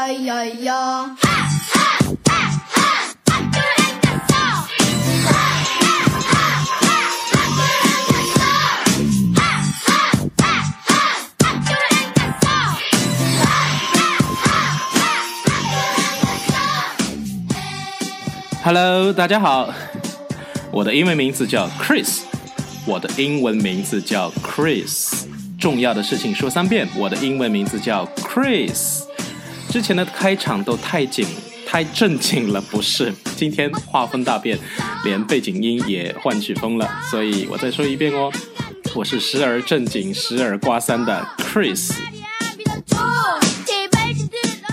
呀呀呀！Hello，大家好，我的英文名字叫 Chris，我的英文名字叫 Chris。重要的事情说三遍，我的英文名字叫 Chris。之前的开场都太紧、太正经了，不是？今天画风大变，连背景音也换曲风了，所以我再说一遍哦，我是时而正经、时而刮三的 Chris。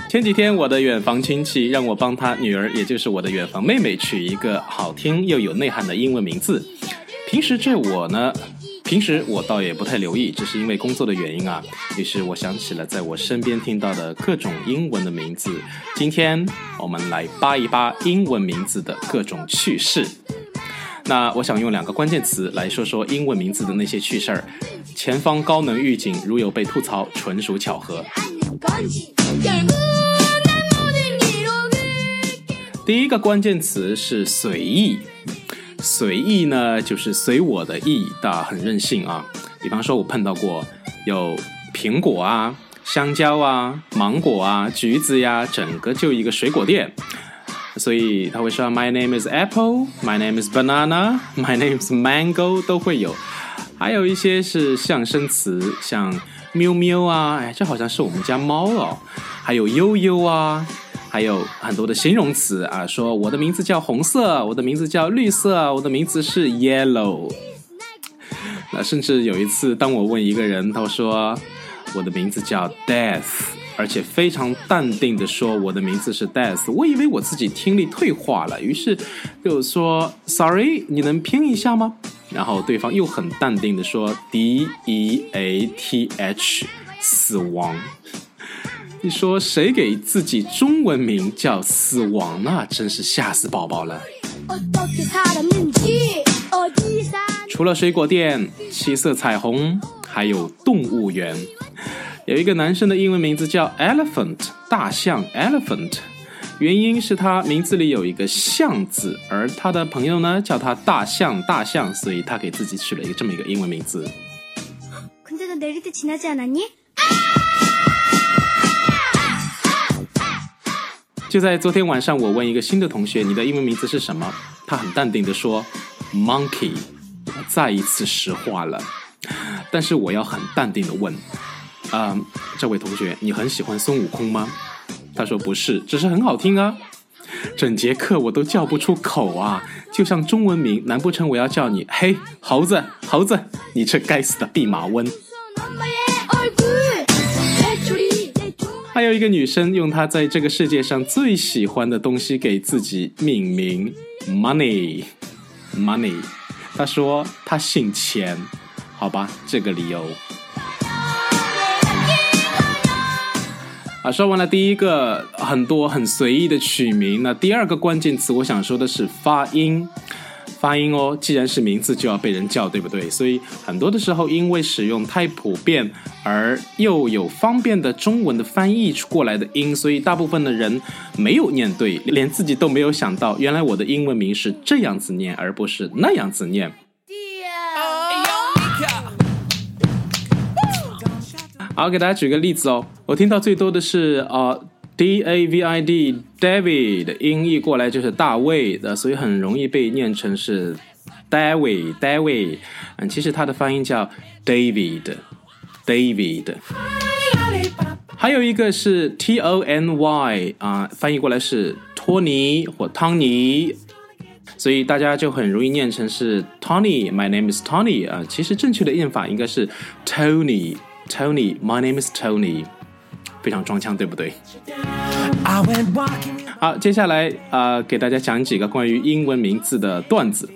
前几天，我的远房亲戚让我帮他女儿，也就是我的远房妹妹，取一个好听又有内涵的英文名字。平时这我呢，平时我倒也不太留意，只是因为工作的原因啊。于是我想起了在我身边听到的各种英文的名字。今天我们来扒一扒英文名字的各种趣事。那我想用两个关键词来说说英文名字的那些趣事儿。前方高能预警，如有被吐槽，纯属巧合。第一个关键词是随意，随意呢就是随我的意，大很任性啊。比方说，我碰到过有苹果啊、香蕉啊、芒果啊、橘子呀，整个就一个水果店，所以他会说 My name is apple, My name is banana, My name is mango 都会有。还有一些是象声词，像喵喵啊，哎，这好像是我们家猫哦。还有悠悠啊。还有很多的形容词啊，说我的名字叫红色，我的名字叫绿色，我的名字是 yellow。那甚至有一次，当我问一个人，他说我的名字叫 death，而且非常淡定的说我的名字是 death，我以为我自己听力退化了，于是就说 sorry，你能拼一下吗？然后对方又很淡定的说 d e a t h，死亡。你说谁给自己中文名叫死亡呢？真是吓死宝宝了。除了水果店、七色彩虹，还有动物园。有一个男生的英文名字叫 Elephant，大象 Elephant，原因是他名字里有一个象字，而他的朋友呢叫他大象大象，所以他给自己取了一个这么一个英文名字。就在昨天晚上，我问一个新的同学：“你的英文名字是什么？”他很淡定地说：“Monkey。”再一次石化了。但是我要很淡定地问：“啊、这位同学，你很喜欢孙悟空吗？”他说：“不是，只是很好听啊。”整节课我都叫不出口啊！就像中文名，难不成我要叫你“嘿，猴子，猴子”？你这该死的弼马温！还有一个女生用她在这个世界上最喜欢的东西给自己命名，money，money。她说她姓钱，好吧，这个理由。啊，说完了第一个很多很随意的取名，那第二个关键词我想说的是发音。发音哦，既然是名字就要被人叫，对不对？所以很多的时候，因为使用太普遍，而又有方便的中文的翻译过来的音，所以大部分的人没有念对，连自己都没有想到，原来我的英文名是这样子念，而不是那样子念。好，给大家举个例子哦，我听到最多的是啊。呃 D A V I D David 的音译过来就是大卫的，所以很容易被念成是 David David，嗯，其实它的发音叫 David David。还有一个是 T O N Y 啊，翻译过来是托尼或汤尼，所以大家就很容易念成是 Tony。My name is Tony 啊，其实正确的念法应该是 Tony Tony。My name is Tony。非常装腔，对不对？好，接下来啊、呃，给大家讲几个关于英文名字的段子。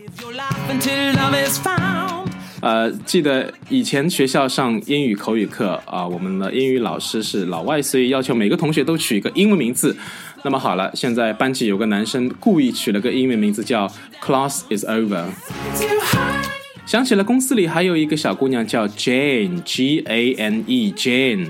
呃，记得以前学校上英语口语课啊、呃，我们的英语老师是老外，所以要求每个同学都取一个英文名字。那么好了，现在班级有个男生故意取了个英文名字叫 “Class is over”。想起了公司里还有一个小姑娘叫 Jane，G A N E Jane。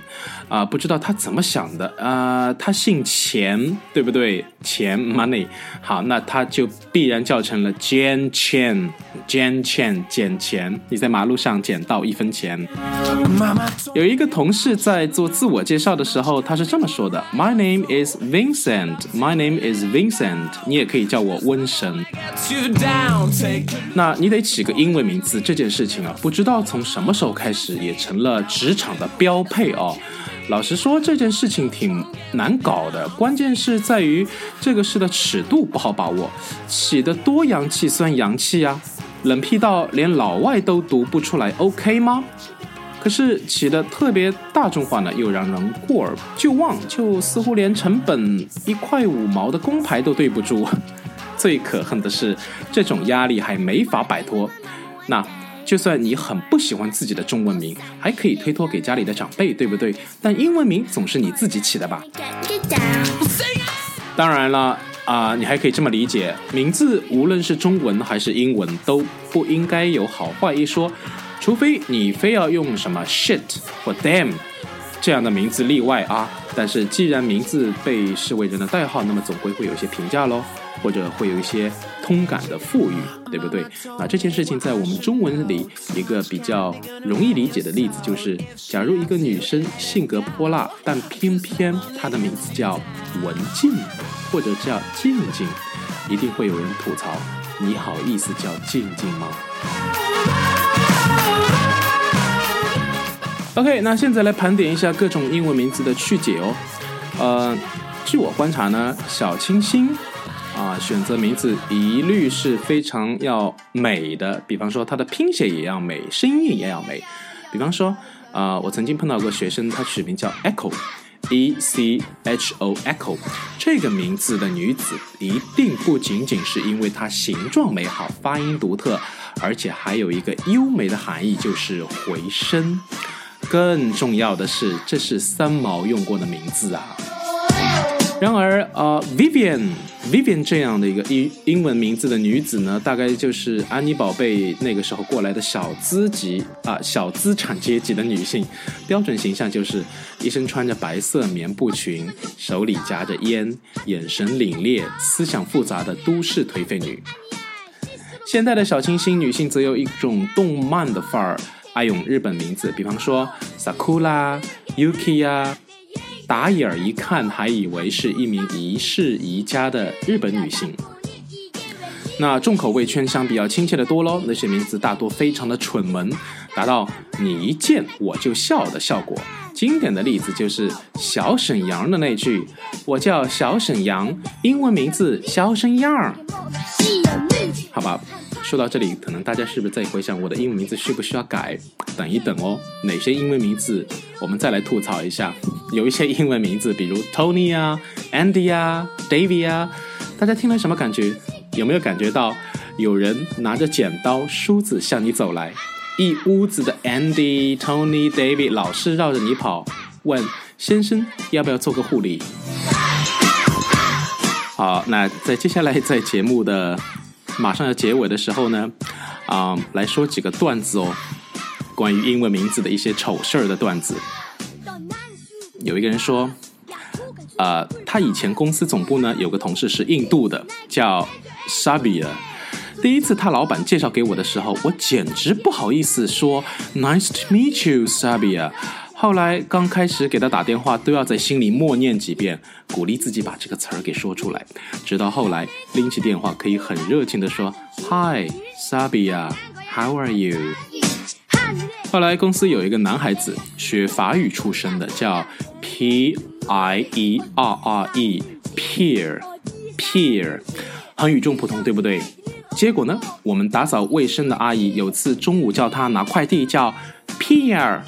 啊，不知道他怎么想的啊，他姓钱，对不对？钱 money，好，那他就必然叫成了 Jan Chen，Jan Chen 捡钱。你在马路上捡到一分钱。有一个同事在做自我介绍的时候，他是这么说的：My name is Vincent，My name is Vincent，你也可以叫我温神。那你得起个英文名字，这件事情啊，不知道从什么时候开始也成了职场的标配哦。老实说，这件事情挺难搞的，关键是在于这个事的尺度不好把握。起得多洋气算洋气啊，冷僻到连老外都读不出来，OK 吗？可是起得特别大众化呢，又让人过而就忘，就似乎连成本一块五毛的工牌都对不住。最可恨的是，这种压力还没法摆脱。那。就算你很不喜欢自己的中文名，还可以推脱给家里的长辈，对不对？但英文名总是你自己起的吧？当然了啊，你还可以这么理解：名字无论是中文还是英文，都不应该有好坏一说，除非你非要用什么 shit 或 damn 这样的名字例外啊。但是既然名字被视为人的代号，那么总归会有一些评价喽。或者会有一些通感的富裕，对不对？啊，这件事情在我们中文里一个比较容易理解的例子就是：假如一个女生性格泼辣，但偏偏她的名字叫文静，或者叫静静，一定会有人吐槽：你好意思叫静静吗？OK，那现在来盘点一下各种英文名字的趣解哦。呃，据我观察呢，小清新。啊，选择名字一律是非常要美的，比方说它的拼写也要美，声音也要美。比方说，啊，我曾经碰到过学生，他取名叫 Echo，E C H O Echo，这个名字的女子一定不仅仅是因为它形状美好、发音独特，而且还有一个优美的含义，就是回声。更重要的是，这是三毛用过的名字啊。然而，呃，Vivian，Vivian 这样的一个英英文名字的女子呢，大概就是安妮宝贝那个时候过来的小资级啊，小资产阶级的女性，标准形象就是一身穿着白色棉布裙，手里夹着烟，眼神凛冽，思想复杂的都市颓废女。现代的小清新女性则有一种动漫的范儿，爱用日本名字，比方说 Sakura、Yuki 呀。打眼儿一看，还以为是一名宜室宜家的日本女性。那重口味圈相比较亲切的多喽。那些名字大多非常的蠢萌，达到你一见我就笑的效果。经典的例子就是小沈阳的那句：“我叫小沈阳，英文名字小沈阳。”好吧。说到这里，可能大家是不是在回想我的英文名字需不需要改？等一等哦，哪些英文名字我们再来吐槽一下？有一些英文名字，比如 Tony 啊、Andy 啊、David 啊，大家听了什么感觉？有没有感觉到有人拿着剪刀、梳子向你走来，一屋子的 Andy、Tony、David 老是绕着你跑，问先生要不要做个护理？好，那在接下来在节目的。马上要结尾的时候呢，啊，来说几个段子哦，关于英文名字的一些丑事儿的段子。有一个人说，呃，他以前公司总部呢有个同事是印度的，叫 Sabia。第一次他老板介绍给我的时候，我简直不好意思说 Nice to meet you, Sabia。后来刚开始给他打电话，都要在心里默念几遍，鼓励自己把这个词儿给说出来。直到后来拎起电话，可以很热情地说：“Hi, Sabia, how are you？” 后来公司有一个男孩子，学法语出身的，叫 P I E R R E，Pierre，Pierre，很与众不同，对不对？结果呢，我们打扫卫生的阿姨有次中午叫他拿快递，叫 Pierre。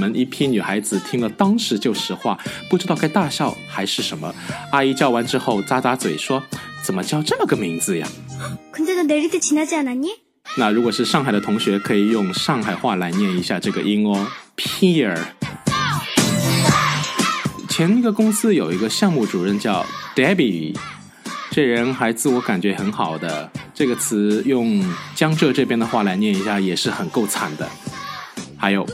我们一批女孩子听了，当时就石化，不知道该大笑还是什么。阿姨叫完之后，咂咂嘴说：“怎么叫这么个名字呀？”那如果是上海的同学，可以用上海话来念一下这个音哦 Peer，。前一个公司有一个项目主任叫 Debbie，这人还自我感觉很好的。这个词用江浙这边的话来念一下，也是很够惨的。还有。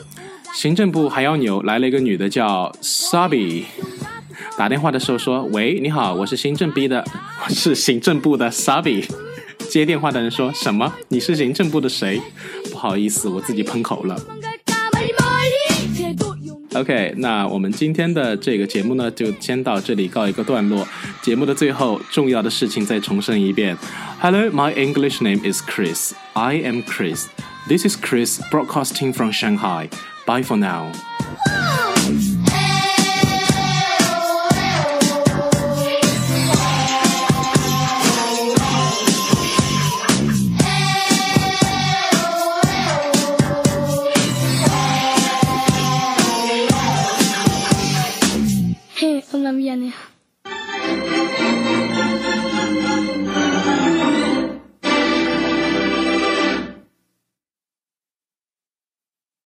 行政部还要扭，来了一个女的叫 Sabi，打电话的时候说：“喂，你好，我是行政部的，我是行政部的 Sabi。”接电话的人说什么？你是行政部的谁？不好意思，我自己喷口了。OK，那我们今天的这个节目呢，就先到这里告一个段落。节目的最后，重要的事情再重申一遍。Hello, my English name is Chris. I am Chris. This is Chris broadcasting from Shanghai. Bye for now.